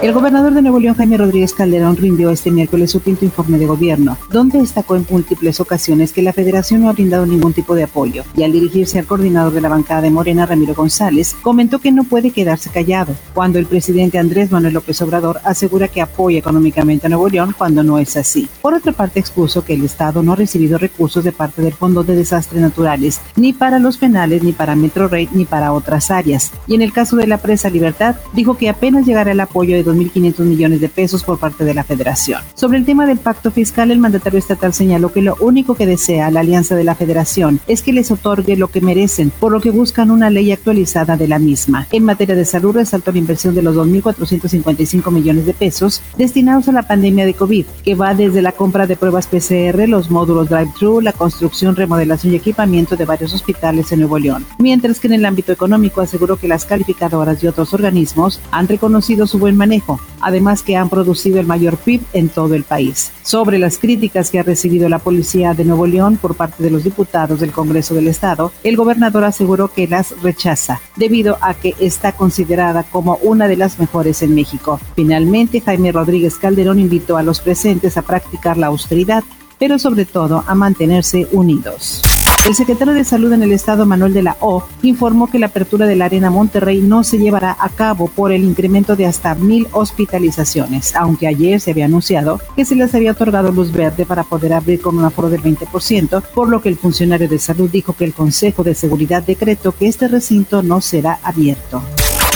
El gobernador de Nuevo León, Jaime Rodríguez Calderón, rindió este miércoles su quinto informe de gobierno, donde destacó en múltiples ocasiones que la federación no ha brindado ningún tipo de apoyo. Y al dirigirse al coordinador de la bancada de Morena, Ramiro González, comentó que no puede quedarse callado, cuando el presidente Andrés Manuel López Obrador asegura que apoya económicamente a Nuevo León cuando no es así. Por otra parte, expuso que el Estado no ha recibido recursos de parte del Fondo de Desastres Naturales, ni para los penales, ni para Metro Rey, ni para otras áreas. Y en el caso de la presa Libertad, dijo que apenas llegará el apoyo de 2.500 millones de pesos por parte de la federación. Sobre el tema del pacto fiscal, el mandatario estatal señaló que lo único que desea la alianza de la federación es que les otorgue lo que merecen, por lo que buscan una ley actualizada de la misma. En materia de salud, resaltó la inversión de los 2.455 millones de pesos destinados a la pandemia de COVID, que va desde la compra de pruebas PCR, los módulos drive-thru, la construcción, remodelación y equipamiento de varios hospitales en Nuevo León. Mientras que en el ámbito económico aseguró que las calificadoras y otros organismos han reconocido su buen manejo, además que han producido el mayor PIB en todo el país. Sobre las críticas que ha recibido la policía de Nuevo León por parte de los diputados del Congreso del Estado, el gobernador aseguró que las rechaza, debido a que está considerada como una de las mejores en México. Finalmente, Jaime Rodríguez Calderón invitó a los presentes a practicar la austeridad, pero sobre todo a mantenerse unidos. El secretario de Salud en el estado, Manuel de la O, informó que la apertura de la Arena Monterrey no se llevará a cabo por el incremento de hasta mil hospitalizaciones, aunque ayer se había anunciado que se les había otorgado luz verde para poder abrir con un aforo del 20%, por lo que el funcionario de salud dijo que el Consejo de Seguridad decretó que este recinto no será abierto.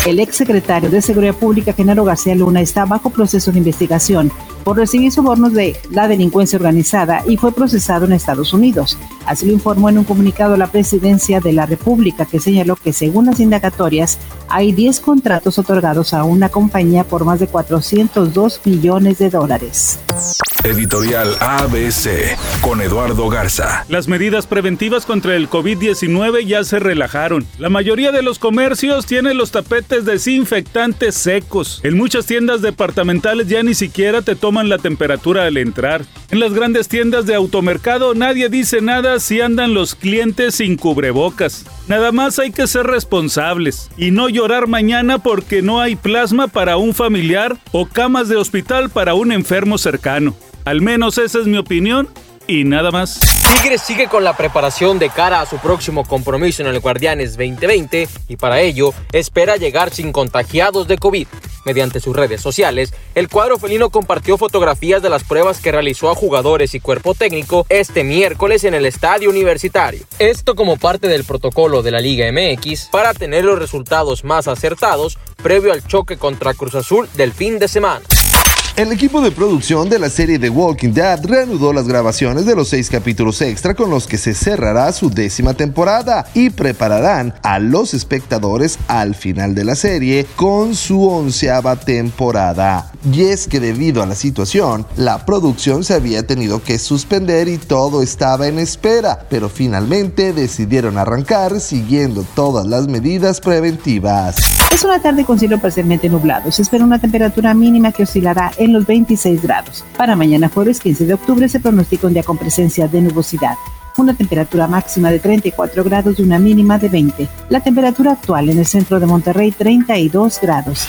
El exsecretario de Seguridad Pública, Genaro García Luna, está bajo proceso de investigación por recibir sobornos de la delincuencia organizada y fue procesado en Estados Unidos. Así lo informó en un comunicado la presidencia de la República, que señaló que según las indagatorias hay 10 contratos otorgados a una compañía por más de 402 millones de dólares. Editorial ABC con Eduardo Garza. Las medidas preventivas contra el COVID-19 ya se relajaron. La mayoría de los comercios tienen los tapetes desinfectantes secos. En muchas tiendas departamentales ya ni siquiera te toman la temperatura al entrar. En las grandes tiendas de automercado nadie dice nada si andan los clientes sin cubrebocas. Nada más hay que ser responsables y no llorar mañana porque no hay plasma para un familiar o camas de hospital para un enfermo cercano. Al menos esa es mi opinión y nada más. Tigres sigue con la preparación de cara a su próximo compromiso en el Guardianes 2020 y para ello espera llegar sin contagiados de COVID. Mediante sus redes sociales, el cuadro felino compartió fotografías de las pruebas que realizó a jugadores y cuerpo técnico este miércoles en el estadio universitario. Esto como parte del protocolo de la Liga MX para tener los resultados más acertados previo al choque contra Cruz Azul del fin de semana. El equipo de producción de la serie The Walking Dead reanudó las grabaciones de los seis capítulos extra con los que se cerrará su décima temporada y prepararán a los espectadores al final de la serie con su onceava temporada. Y es que debido a la situación, la producción se había tenido que suspender y todo estaba en espera, pero finalmente decidieron arrancar siguiendo todas las medidas preventivas. Es una tarde con cielo parcialmente nublado. Se espera una temperatura mínima que oscilará en los 26 grados. Para mañana jueves 15 de octubre se pronostica un día con presencia de nubosidad. Una temperatura máxima de 34 grados y una mínima de 20. La temperatura actual en el centro de Monterrey 32 grados.